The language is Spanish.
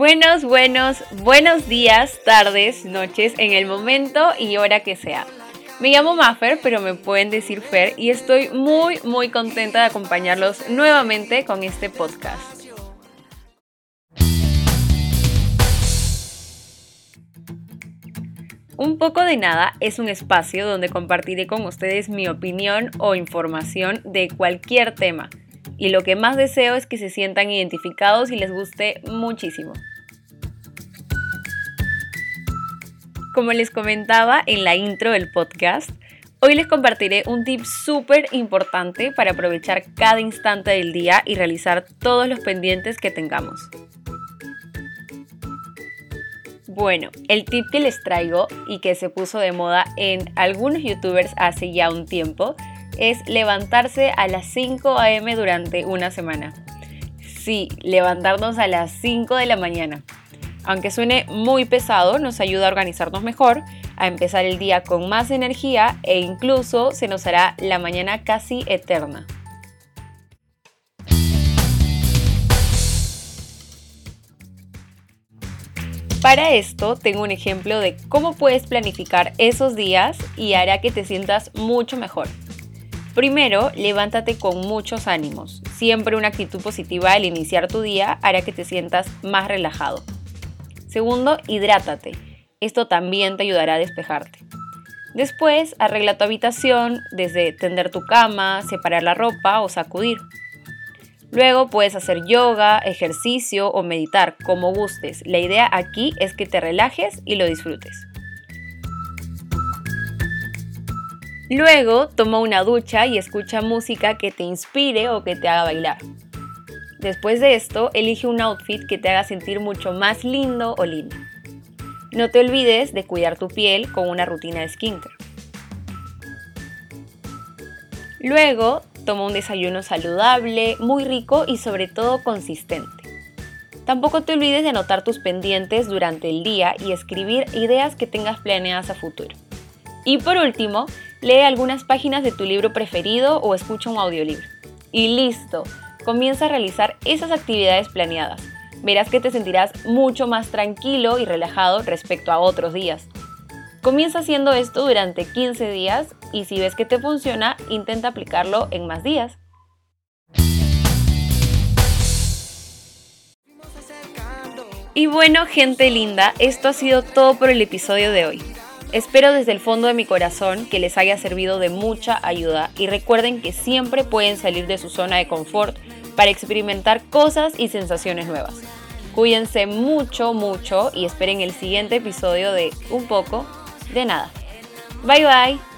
Buenos, buenos, buenos días, tardes, noches, en el momento y hora que sea. Me llamo Maffer, pero me pueden decir Fer y estoy muy, muy contenta de acompañarlos nuevamente con este podcast. Un poco de nada es un espacio donde compartiré con ustedes mi opinión o información de cualquier tema. Y lo que más deseo es que se sientan identificados y les guste muchísimo. Como les comentaba en la intro del podcast, hoy les compartiré un tip súper importante para aprovechar cada instante del día y realizar todos los pendientes que tengamos. Bueno, el tip que les traigo y que se puso de moda en algunos youtubers hace ya un tiempo es levantarse a las 5 a.m. durante una semana. Sí, levantarnos a las 5 de la mañana. Aunque suene muy pesado, nos ayuda a organizarnos mejor, a empezar el día con más energía e incluso se nos hará la mañana casi eterna. Para esto tengo un ejemplo de cómo puedes planificar esos días y hará que te sientas mucho mejor. Primero, levántate con muchos ánimos. Siempre una actitud positiva al iniciar tu día hará que te sientas más relajado. Segundo, hidrátate. Esto también te ayudará a despejarte. Después, arregla tu habitación, desde tender tu cama, separar la ropa o sacudir. Luego puedes hacer yoga, ejercicio o meditar, como gustes. La idea aquí es que te relajes y lo disfrutes. Luego toma una ducha y escucha música que te inspire o que te haga bailar. Después de esto, elige un outfit que te haga sentir mucho más lindo o linda. No te olvides de cuidar tu piel con una rutina de skincare. Luego, Toma un desayuno saludable, muy rico y sobre todo consistente. Tampoco te olvides de anotar tus pendientes durante el día y escribir ideas que tengas planeadas a futuro. Y por último, lee algunas páginas de tu libro preferido o escucha un audiolibro. Y listo, comienza a realizar esas actividades planeadas. Verás que te sentirás mucho más tranquilo y relajado respecto a otros días. Comienza haciendo esto durante 15 días y si ves que te funciona, intenta aplicarlo en más días. Y bueno, gente linda, esto ha sido todo por el episodio de hoy. Espero desde el fondo de mi corazón que les haya servido de mucha ayuda y recuerden que siempre pueden salir de su zona de confort para experimentar cosas y sensaciones nuevas. Cuídense mucho, mucho y esperen el siguiente episodio de Un poco de nada. Bye bye.